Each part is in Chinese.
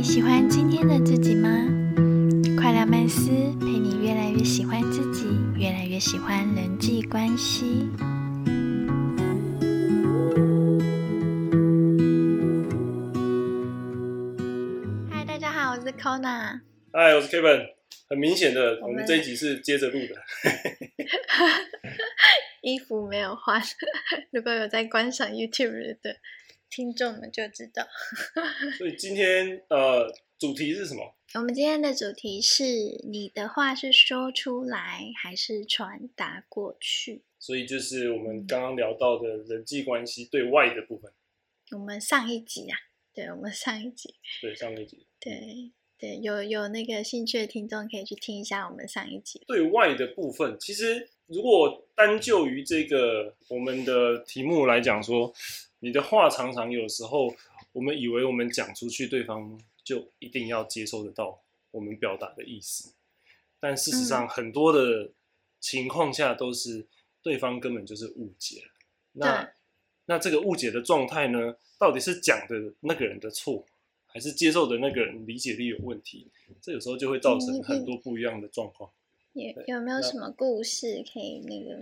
你喜欢今天的自己吗？快乐曼斯陪你越来越喜欢自己，越来越喜欢人际关系。嗨，大家好，我是 Kona。嗨，我是 Kevin。很明显的，我们我们这一集是接着录的。衣服没有换，如果有在观赏 YouTube 的听众们就知道。所以今天呃，主题是什么？我们今天的主题是：你的话是说出来，还是传达过去？所以就是我们刚刚聊到的人际关系对外的部分。我们上一集啊，对，我们上一集，对，上一集对对，有有那个兴趣的听众可以去听一下我们上一集。对外的部分，其实如果单就于这个我们的题目来讲说，你的话常常有时候我们以为我们讲出去，对方就一定要接受得到我们表达的意思，但事实上很多的情况下都是对方根本就是误解了。那那这个误解的状态呢，到底是讲的那个人的错，还是接受的那个人理解力有问题？这有时候就会造成很多不一样的状况。有有没有什么故事可以那个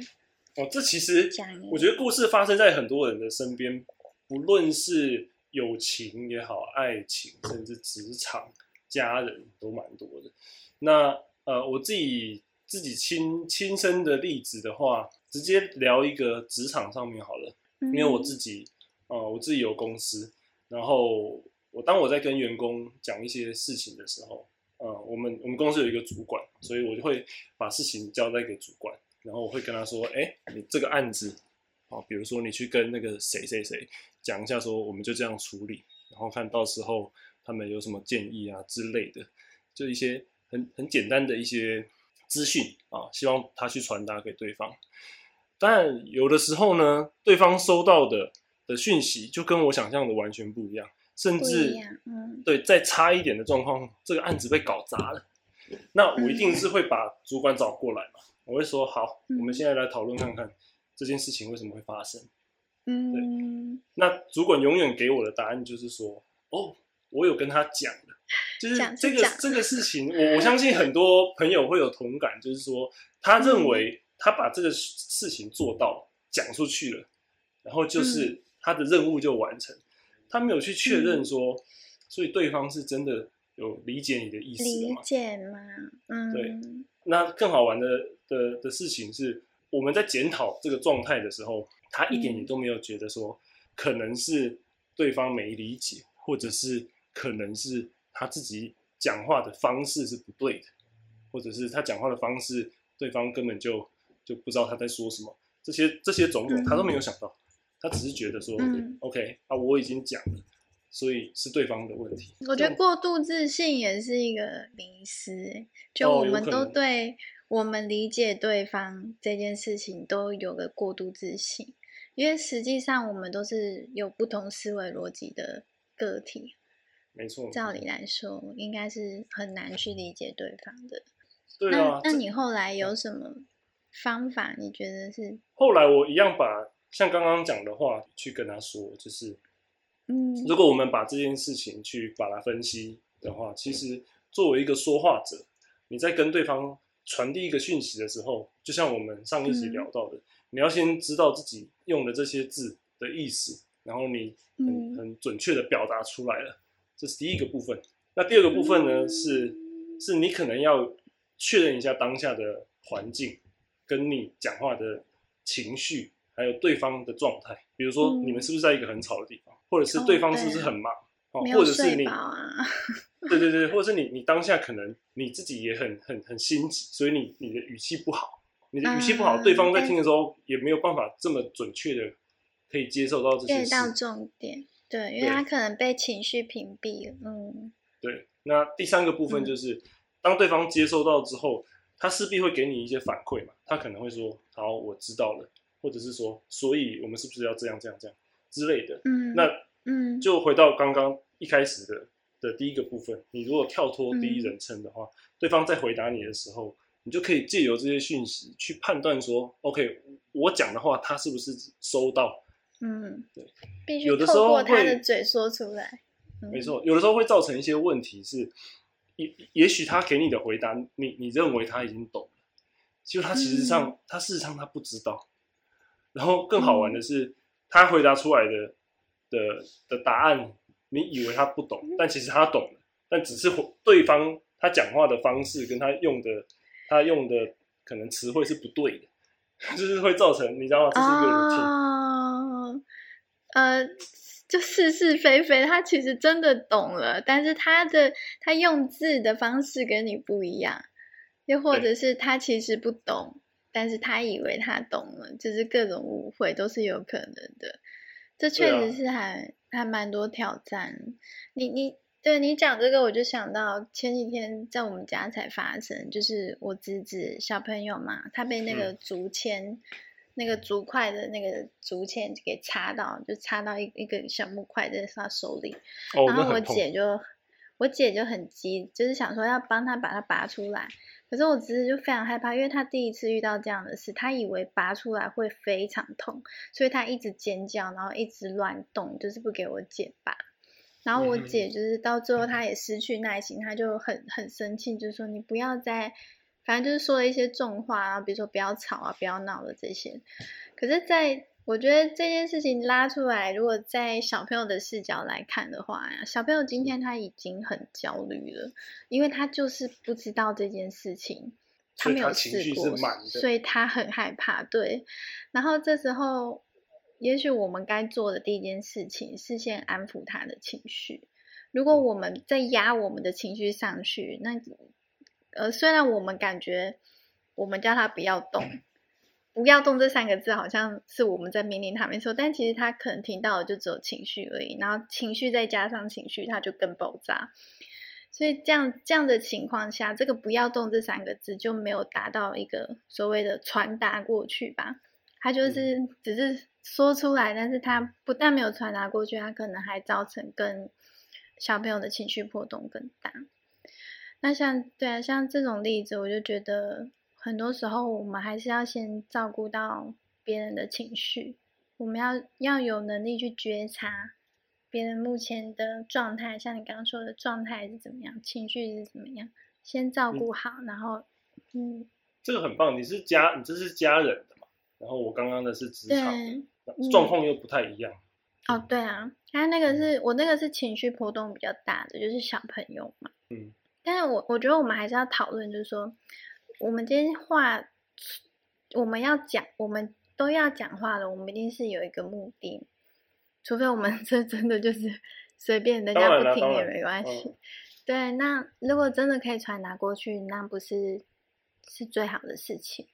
哦，这其实我觉得故事发生在很多人的身边，不论是友情也好，爱情，甚至职场、家人都蛮多的。那呃，我自己自己亲亲身的例子的话，直接聊一个职场上面好了。因为我自己，呃，我自己有公司，然后我当我在跟员工讲一些事情的时候，呃，我们我们公司有一个主管，所以我就会把事情交代给主管，然后我会跟他说，哎，你这个案子，哦，比如说你去跟那个谁谁谁讲一下，说我们就这样处理，然后看到时候他们有什么建议啊之类的，就一些很很简单的一些资讯啊，希望他去传达给对方。但有的时候呢，对方收到的的讯息就跟我想象的完全不一样，甚至对再差一点的状况，这个案子被搞砸了，那我一定是会把主管找过来嘛，我会说好，嗯。我们现在来讨论看看这件事情为什么会发生。嗯，对那主管永远给我的答案就是说，哦，我有跟他讲的，就是这个讲这个事情，我我相信很多朋友会有同感，就是说他认为他把这个事情做到讲出去了，然后嗯。就是他的任务就完成，他没有去确认说，所以对方是真的有理解你的意思吗理？解吗？嗯，对。那更好玩的的的事情是，我们在检讨这个状态的时候，他一点也都没有觉得说，可能是对方没理解，或者是可能是他自己讲话的方式是不对的，或者是他讲话的方式，对方根本就就不知道他在说什么，这些这些种种他都没有想到，他只是觉得说、嗯。O k 啊，我已经讲了，所以是对方的问题。我觉得过度自信也是一个迷失欸，就哦我们都对我们理解对方这件事情都有个过度自信，因为实际上我们都是有不同思维逻辑的个体，没错，照理来说应该是很难去理解对方的。对啊那，那你后来有什么方法？你觉得是后来我一样把像刚刚讲的话去跟他说，就是嗯。如果我们把这件事情去把它分析的话，其实作为一个说话者，你在跟对方传递一个讯息的时候，就像我们上一集嗯。聊到的，你要先知道自己用的这些字的意思，然后你很嗯。很准确的表达出来了，这是第一个部分。那第二个部分呢，嗯。是是你可能要确认一下当下的环境，跟你讲话的情绪，还有对方的状态。比如说，嗯你们是不是在一个很吵的地方，或者是哦对方是不是很忙，哦或者是你？对对对，或者是你你当下可能你自己也很很很心急，所以你你的语气不好，你的语气不好，嗯对方在听的时候也没有办法这么准确的可以接受到这些到重点，对，因为他可能被情绪屏蔽了，嗯对，那第三个部分就是，当对方接收到之后，他势必会给你一些反馈嘛，他可能会说：“好，我知道了。”或者是说：“所以我们是不是要这样这样这样之类的？”嗯，那嗯就回到刚刚一开始的的第一个部分，你如果跳脱第一嗯人称的话，对方在回答你的时候，你就可以借由这些讯息去判断说，OK，我讲的话他是不是收到？嗯对，必须有的时过他的嘴说出来，嗯没错，有的时候会造成一些问题是，也也许他给你的回答，你你认为他已经懂了，就他其实上、嗯他事实上他不知道。然后更好玩的是，他回答出来的的的答案，你以为他不懂，但其实他懂了，但只是对方他讲话的方式跟他用的他用的可能词汇是不对的，就是会造成你知道吗？这是一个 routine。哦，呃，就是是非非，他其实真的懂了，但是他的他用字的方式跟你不一样，又或者是他其实不懂，但是他以为他懂了，就是各种误会都是有可能的。这确实是还、还蛮多挑战。你你对你讲这个，我就想到前几天在我们家才发生，就是我侄子小朋友嘛，他被那个嗯竹签。那个竹块的那个竹签给插到，就插到一一个小木块在他手里，哦，然后我。姐就我姐就很急，就是想说要帮他把它拔出来。可是我侄子就非常害怕，因为他第一次遇到这样的事，他以为拔出来会非常痛，所以他一直尖叫，然后一直乱动，就是不给我姐拔。然后我嗯姐就是到最后，她也失去耐心，她就很很生气，就说你不要再，反正就是说了一些重话啊，比如说不要吵啊，不要闹了这些。可是在，我觉得这件事情拉出来，如果在小朋友的视角来看的话呀，小朋友今天他已经很焦虑了，因为他就是不知道这件事情，所以没有试过所以他很害怕。对，然后这时候，也许我们该做的第一件事情是先安抚他的情绪。如果我们再压我们的情绪上去，那呃，虽然我们感觉我们叫他不要动，不要动这三个字好像是我们在命令他没错，但其实他可能听到的就只有情绪而已，然后情绪再加上情绪，他就更爆炸。所以这样这样的情况下，这个不要动这三个字就没有达到一个所谓的传达过去吧。他就是只是说出来，但是他不但没有传达过去，他可能还造成更小朋友的情绪波动更大。那像对啊，像这种例子，我就觉得很多时候我们还是要先照顾到别人的情绪，我们要要有能力去觉察别人目前的状态，像你刚刚说的状态是怎么样，情绪是怎么样，先照顾好，然后嗯，这个很棒，你是家，你这是家人的嘛？然后我刚刚的是职场状况又不太一样。哦，对啊，他那个是我那个是情绪波动比较大的，就是小朋友嘛。嗯。但是我我觉得我们还是要讨论，就是说，我们今天话我们要讲，我们都要讲话了，我们一定是有一个目的，除非我们 这真的就是随便人家不听也没关系。嗯 对，那如果真的可以传达过去，那不是是最好的事情。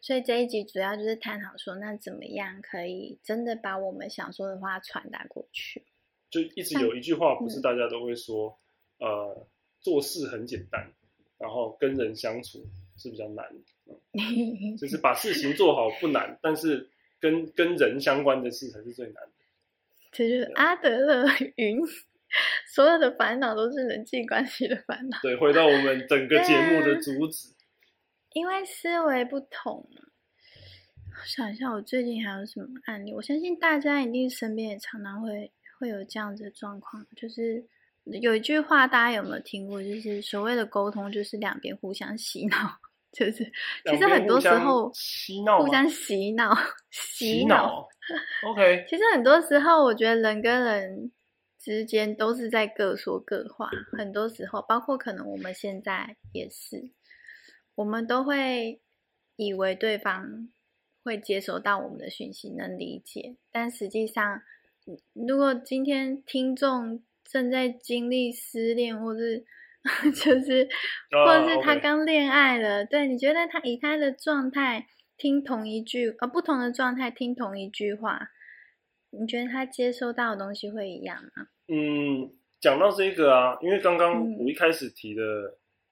所以这一集主要就是探讨说，那怎么样可以真的把我们想说的话传达过去？就一直有一句话，不是嗯大家都会说，呃，做事很简单，然后跟人相处是比较难。嗯 就是把事情做好不难，但是跟跟人相关的事才是最难的。这就是阿德勒云，所有的烦恼都是人际关系的烦恼，对，回到我们整个节目的主旨，因为思维不同。我想一下，我最近还有什么案例？我相信大家一定身边也常常会会有这样子的状况，就是有一句话大家有没有听过？就是所谓的沟通，就是两边互相洗脑，就是 其实很多时候洗脑互相洗脑，洗。脑。OK，其实很多时候，我觉得人跟人之间都是在各说各话。很多时候，包括可能我们现在也是，我们都会以为对方会接收到我们的讯息，能理解。但实际上，如果今天听众正在经历失恋，或是 就是，啊或者是他刚恋爱了，对你觉得他以他的状态听同一句呃不同的状态听同一句话，你觉得他接收到的东西会一样吗？嗯，讲到这个啊，因为刚刚嗯。我一开始提的、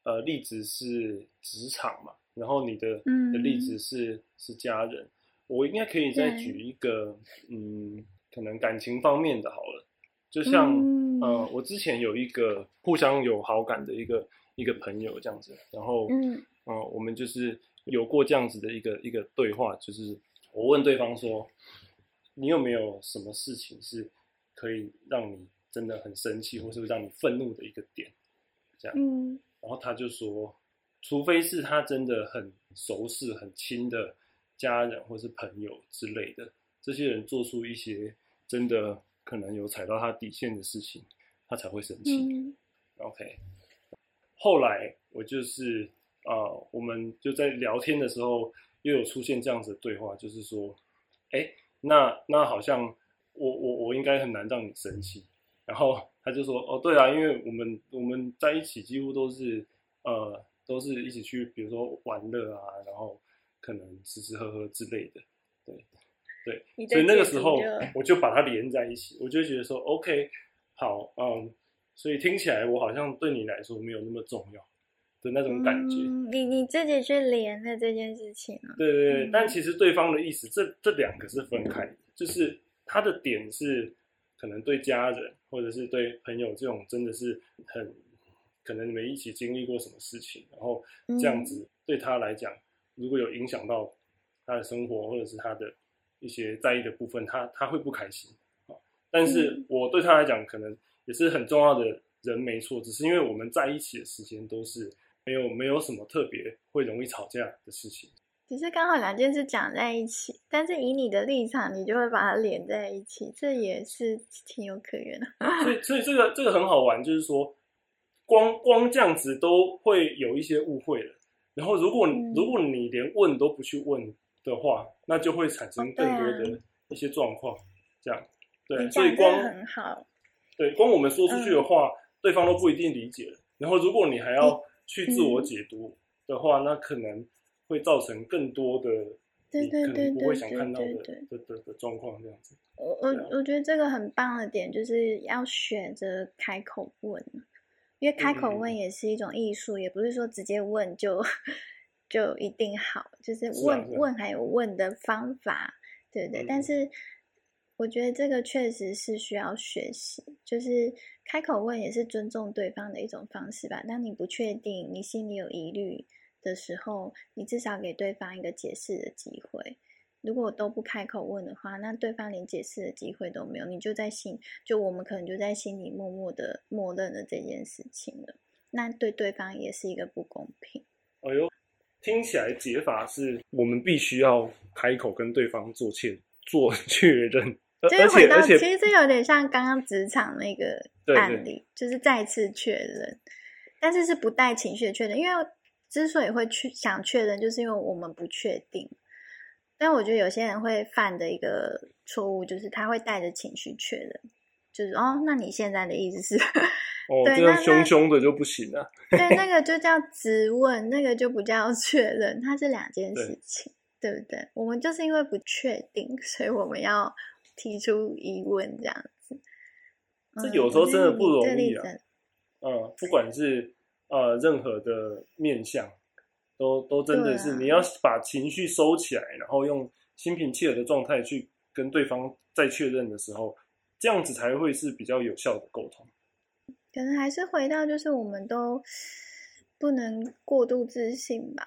呃例子是职场嘛，然后你的、嗯的例子。是是家人，我应该可以再举一个嗯，可能感情方面的好了，就像、嗯呃，我之前有一个互相有好感的一个一个朋友这样子，然后嗯呃，我们就是有过这样子的一个一个对话，就是我问对方说，你有没有什么事情是可以让你真的很生气，或是让你愤怒的一个点，这样。嗯然后他就说，除非是他真的很熟识、很亲的家人或是朋友之类的，这些人做出一些真的可能有踩到他底线的事情，他才会生气。嗯 OK，后来我就是呃，我们就在聊天的时候，又有出现这样子的对话，就是说，哎，那那好像我我我应该很难让你生气。然后他就说，哦，对啊，因为我们我们在一起几乎都是呃都是一起去，比如说玩乐啊，然后可能吃吃喝喝之类的，对对，所以那个时候我就把它连在一起，我就觉得说，OK，好，嗯，所以听起来我好像对你来说没有那么重要的那种感觉。嗯你你自己去连的这件事情啊，对对对，嗯。但其实对方的意思，这这两个是分开的，就是他的点是可能对家人或者是对朋友这种真的是很可能你们一起经历过什么事情，然后这样子对他来讲，如果有影响到他的生活或者是他的一些在意的部分，他他会不开心啊。但是嗯我对他来讲，可能也是很重要的人，没错，只是因为我们在一起的时间都是没有没有什么特别会容易吵架的事情。只是刚好两件事讲在一起，但是以你的立场，你就会把它连在一起，这也是情有可原的。所以，所以这个这个很好玩，就是说，光光这样子都会有一些误会了。然后，如果、嗯如果你连问都不去问的话，那就会产生更多的一些状况。这样，对，所以光很好，对光我们说出去的话，对方都不一定理解。然后，如果你还要去自我解读的话，那可能会造成更多的对你可对对不会想对看到的对对。的的的状况，这样子。我我我觉得这个很棒的点就是要学着开口问，因为开口问也是一种艺术，也不是说直接问就就一定好，就是问、问还有问的方法，对不对？嗯但是我觉得这个确实是需要学习，就是开口问也是尊重对方的一种方式吧。当你不确定，你心里有疑虑的时候，你至少给对方一个解释的机会。如果都不开口问的话，那对方连解释的机会都没有，你就在心，就我们可能就在心里默默的默认了这件事情了。那对对方也是一个不公平。哎呦，听起来解法是我们必须要开口跟对方做确做确认，而而就是回到，且而且其实这有点像刚刚职场那个对对案例，就是再次确认，但是是不带情绪的确认。因为之所以会去想确认，就是因为我们不确定。但我觉得有些人会犯的一个错误，就是他会带着情绪确认，就是哦，那你现在的意思是？哦，这样对那凶凶的就不行了。对，那个 就叫质问，那个就不叫确认，它是两件事情，对不对？我们就是因为不确定，所以我们要提出疑问，这样子。这嗯有时候真的不容易啊嗯，不管是呃任何的面相，都都真的是、啊你要把情绪收起来，然后用心平气和的状态去跟对方再确认的时候，这样子才会是比较有效的沟通。可能还是回到，就是我们都不能过度自信吧，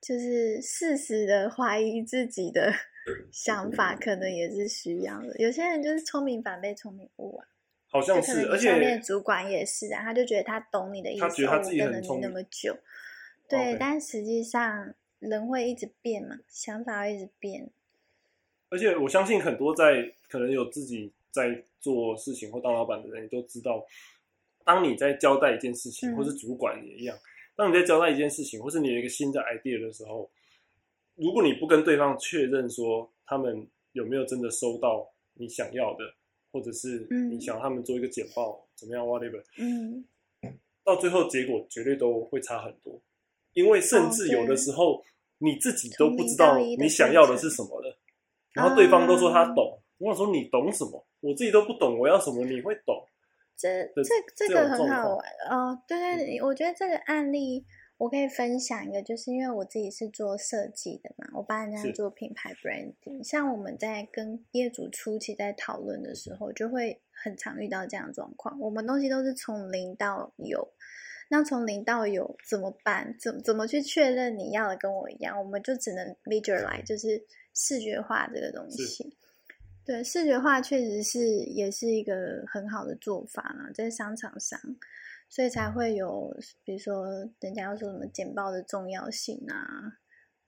就是适时的怀疑自己的想法，可能也是需要的。有些人就是聪明反被聪明误啊。好像，是而且下面的主管也是啊，他就觉得他懂你的意思，他觉得他自己跟了你很聪明那么久，对但实际上人会一直变嘛，想法会一直变，而且我相信很多在可能有自己在做事情或当老板的人，也都知道，当你在交代一件事情，嗯或是主管也一样，当你在交代一件事情，或是你有一个新的 idea 的时候，如果你不跟对方确认说他们有没有真的收到你想要的，或者是嗯你想要他们做一个简报怎么样 whatever，嗯，到最后结果绝对都会差很多，因为甚至有的时候你自己都不知道你想要的是什么了，然后对方都说他懂，我想说你懂什么？我自己都不懂我要什么，你会懂？这这这这个很好玩哦，对对对，我觉得这个案例我可以分享一个，就是因为我自己是做设计的嘛，我帮人家做品牌 branding，像我们在跟业主初期在讨论的时候，就会很常遇到这样的状况。我们东西都是从零到有，那从零到有怎么办？怎怎么去确认你要的跟我一样？我们就只能 visualize，就是视觉化这个东西。对，视觉化确实是也是一个很好的做法啦，在商场上，所以才会有，比如说人家要说什么简报的重要性啊，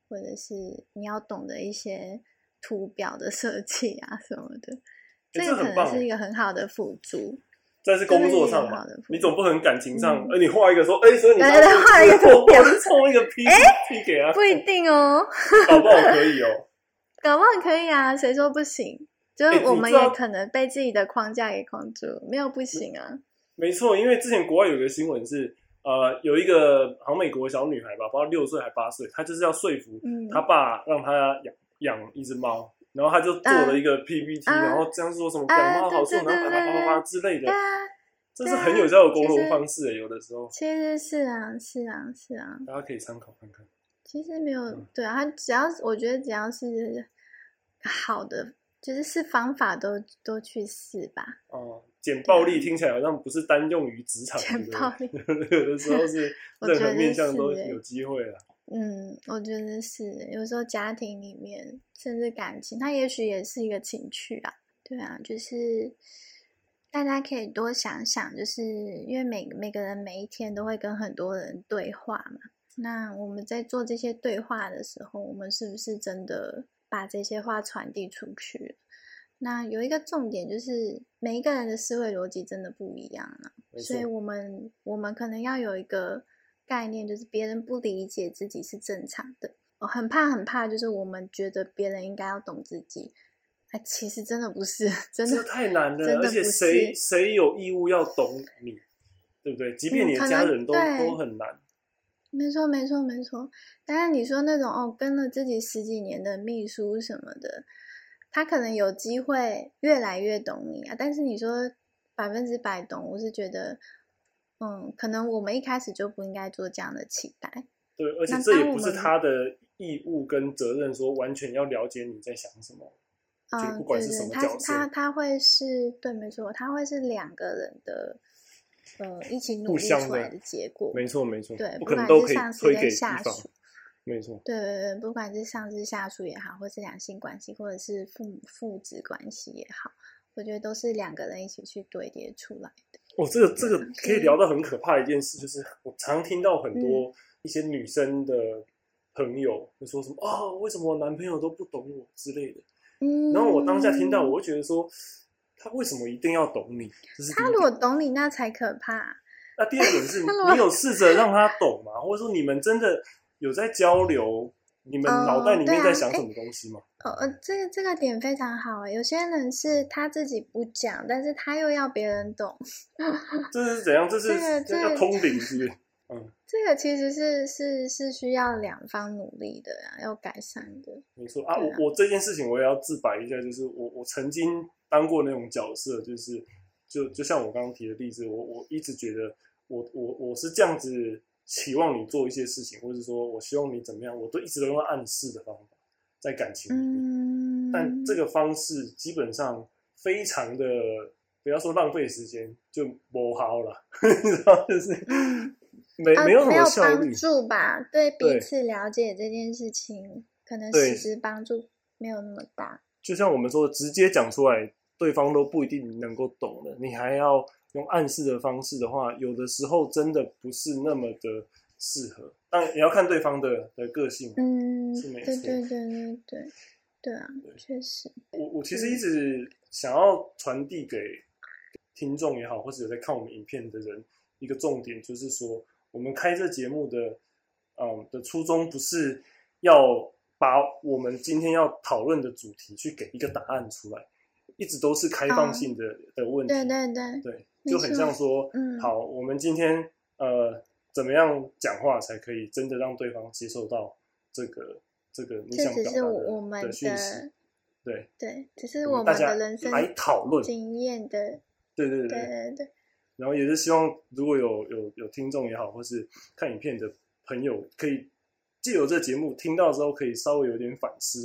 或者是你要懂得一些图表的设计啊什么的，这个可能是一个很好的辅助。在是工作上嘛，你总不能感情上，嗯哎，你画一个说，哎，所以你对对对画一个图表凑一个 PPT 给他，不一定哦，搞不好可以哦，搞不好可以啊，谁说不行？就是哎我们也可能被自己的框架给框住，没有不行啊。没错，因为之前国外有个新闻是，呃，有一个好像美国小女孩吧，不知道六岁还八岁，她就是要说服嗯她爸让她养养一只猫，然后她就做了一个 PPT，、啊然后这样说什么啊养猫好处，然后叭叭叭叭叭之类的这是很有效的沟通方式诶，有的时候其实是啊，是啊，是啊。大家可以参考看看。其实没有嗯对啊，他只要我觉得只要是好的，就是是方法都都去试吧。哦、减暴力听起来好像不是单用于职场，简对不暴力，有的时候是 任何我觉得面向都有机会啦。嗯，我觉得是有时候家庭里面，甚至感情，它也许也是一个情趣啊。对啊，就是大家可以多想想，就是因为每每个人每一天都会跟很多人对话嘛。那我们在做这些对话的时候，我们是不是真的把这些话传递出去？那有一个重点就是，每一个人的思维逻辑真的不一样啊。所以我们我们可能要有一个概念，就是别人不理解自己是正常的。我很怕很怕，就是我们觉得别人应该要懂自己，哎，其实真的不是，真的太难了，而且谁谁有义务要懂你，对不对？即便你的家人都、对都很难。没错，没错，没错。当然，你说那种哦，跟了自己十几年的秘书什么的，他可能有机会越来越懂你啊。但是你说百分之百懂，我是觉得，嗯，可能我们一开始就不应该做这样的期待。对，而且这也不是他的义务跟责任，说完全要了解你在想什么。就嗯，不管对对，他是什么角色他他会是对，没错，他会是两个人的，呃，一起努力出来的结果。没错，没错，对，不不管是上司跟下。属，没错，对对对，不管是上司下属也好，或是两性关系，或者是父母父子关系也好，我觉得都是两个人一起去堆叠出来的。哦，这个这个嗯可以聊到很可怕的一件事，就是我常听到很嗯多一些女生的朋友会说什么啊、为什么我男朋友都不懂我之类的。嗯，然后我当下听到，我会觉得说，他为什么一定要懂你？这是他如果懂你，那才可怕。那第二点是，你有试着让他懂吗？或者说你们真的有在交流？你们哦脑袋里面在想什么东西吗？哦呃，这个这个点非常好诶，有些人是他自己不讲，但是他又要别人懂，这是怎样？这是 这个通灵是不是？嗯，这个其实是是是需要两方努力的呀，要改善的。没错啊。啊我我这件事情我也要自白一下，就是我我曾经当过那种角色，就是就就像我刚刚提的例子，我我一直觉得我我我是这样子期望你做一些事情，或者说我希望你怎么样，我都一直都用暗示的方法在感情里面。嗯，但这个方式基本上非常的，不要说浪费时间，就不好了，你知道，就是没呃没有什没有么效率帮。助吧？对彼此了解这件事情，可能对实质帮助没有那么大。就像我们说的，直接讲出来，对方都不一定能够懂的。你还要用暗示的方式的话，有的时候真的不是那么的适合。但也要看对方的的个性。嗯，是没错对对对对对 对啊对，确实，我我其实一直想要传递给听众也好，或者有在看我们影片的人一个重点，就是说，我们开这节目的，嗯的初衷不是要把我们今天要讨论的主题去给一个答案出来，一直都是开放性的、的问题。对对对，对，就很像说，嗯好，我们今天呃怎么样讲话才可以真的让对方接受到这个这个你想表达的我们的讯息？对，对，只是我们大家的人生来讨论经验的，对对对对对对，然后也是希望如果有有有听众也好，或是看影片的朋友，可以借由这节目听到之后，可以稍微有点反思，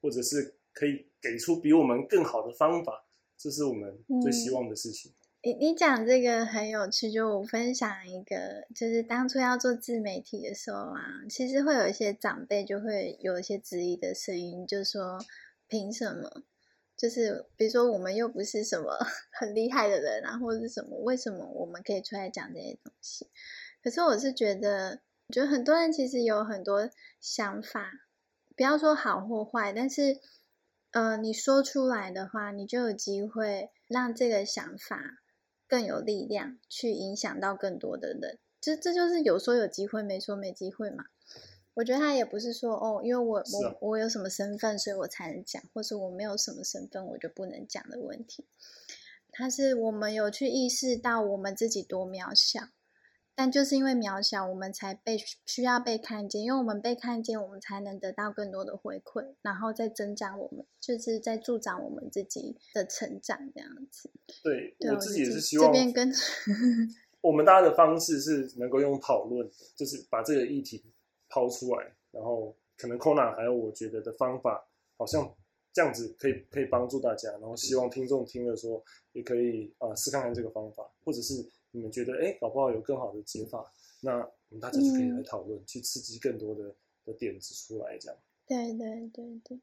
或者是可以给出比我们更好的方法，这是我们最希望的事情。你你讲这个很有趣，就我分享一个，就是当初要做自媒体的时候啊，其实会有一些长辈就会有一些质疑的声音，就说凭什么？就是比如说我们又不是什么 很厉害的人啊，或者是什么，为什么我们可以出来讲这些东西？可是我是觉得，我觉得很多人其实有很多想法，不要说好或坏，但是呃，你说出来的话，你就有机会让这个想法更有力量，去影响到更多的人。这这就是有说有机会，没说没机会嘛。我觉得他也不是说哦，因为我我我有什么身份，所以我才能讲，或是我没有什么身份，我就不能讲的问题。他是我们有去意识到我们自己多渺小，但就是因为渺小，我们才被需要被看见，因为我们被看见，我们才能得到更多的回馈，然后再增长我们，就是在助长我们自己的成长这样子。对，我自己也是希望这边跟 我们大家的方式是能够用讨论，就是把这个议题。抛出来，然后可能 Kona 还有我觉得的方法，好像这样子可以可以帮助大家，然后希望听众听了说也可以啊试看看这个方法，或者是你们觉得哎搞不好有更好的解法，那我们大家就可以来讨论，去刺激更多的的点子出来，这样。对对对对。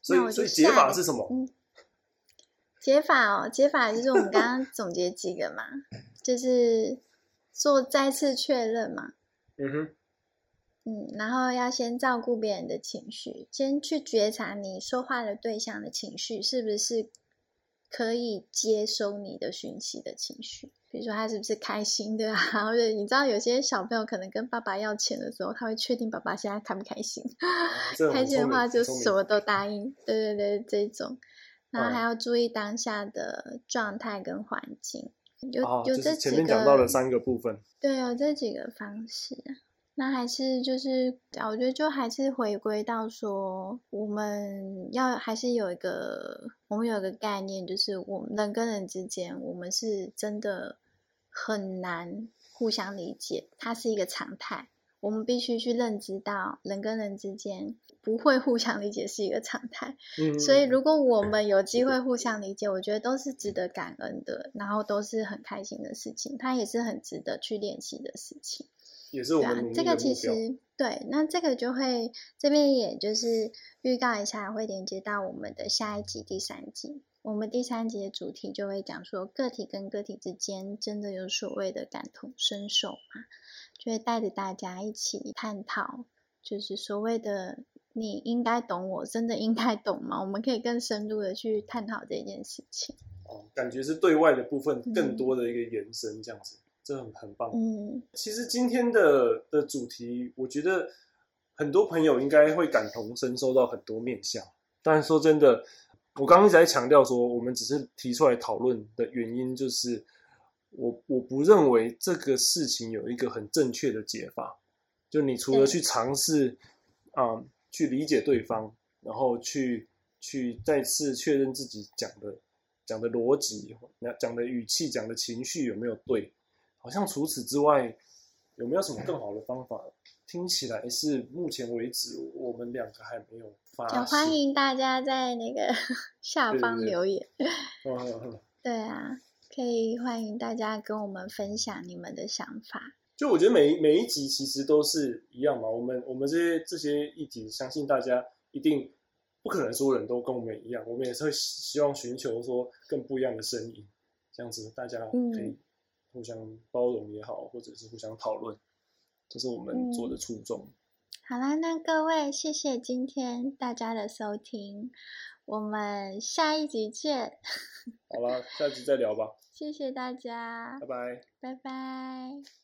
所以所以解法是什么？嗯解法哦，解法就是我们刚刚总结几个嘛，就是做再次确认嘛。嗯哼。嗯，然后要先照顾别人的情绪，先去觉察你说话的对象的情绪是不是可以接收你的讯息的情绪。比如说他是不是开心的啊？或者你知道有些小朋友可能跟爸爸要钱的时候，他会确定爸爸现在开不开心，开心的话就什么都答应。对对对，这种，然后还要注意当下的状态跟环境。有有这几个，前面讲到的三个部分，对，有这几个方式。那还是就是，我觉得就还是回归到说，我们要还是有一个，我们有一个概念，就是我们人跟人之间，我们是真的很难互相理解，它是一个常态。我们必须去认知到，人跟人之间不会互相理解是一个常态。嗯，所以如果我们有机会互相理解，我觉得都是值得感恩的，然后都是很开心的事情，它也是很值得去练习的事情。也是我们这个其实对，那这个就会这边也就是预告一下，会连接到我们的下一集第三集。我们第三集的主题就会讲说，个体跟个体之间真的有所谓的感同身受吗？就会带着大家一起探讨，就是所谓的你应该懂我，真的应该懂吗？我们可以更深入的去探讨这件事情。哦，感觉是对外的部分更多的一个延伸，这样子。这很很棒。嗯，其实今天的的主题，我觉得很多朋友应该会感同身受到很多面向。但说真的，我刚刚一直在强调说，我们只是提出来讨论的原因，就是我我不认为这个事情有一个很正确的解法。就你除了去尝试啊，去理解对方，然后去去再次确认自己讲的讲的逻辑、讲的语气、讲的情绪有没有对。好像除此之外，有没有什么更好的方法？听起来是目前为止我们两个还没有发现。欢迎大家在那个 下方留言。对啊，可以欢迎大家跟我们分享你们的想法。就我觉得每每一集其实都是一样嘛。我们我们这些这些议题，相信大家一定不可能所有人都跟我们一样。我们也是会希望寻求说更不一样的声音，这样子大家可以。互相包容也好，或者是互相讨论，这是我们做的初衷。好啦，那各位，谢谢今天大家的收听，我们下一集见。好了，下集再聊吧。谢谢大家，拜拜，拜拜。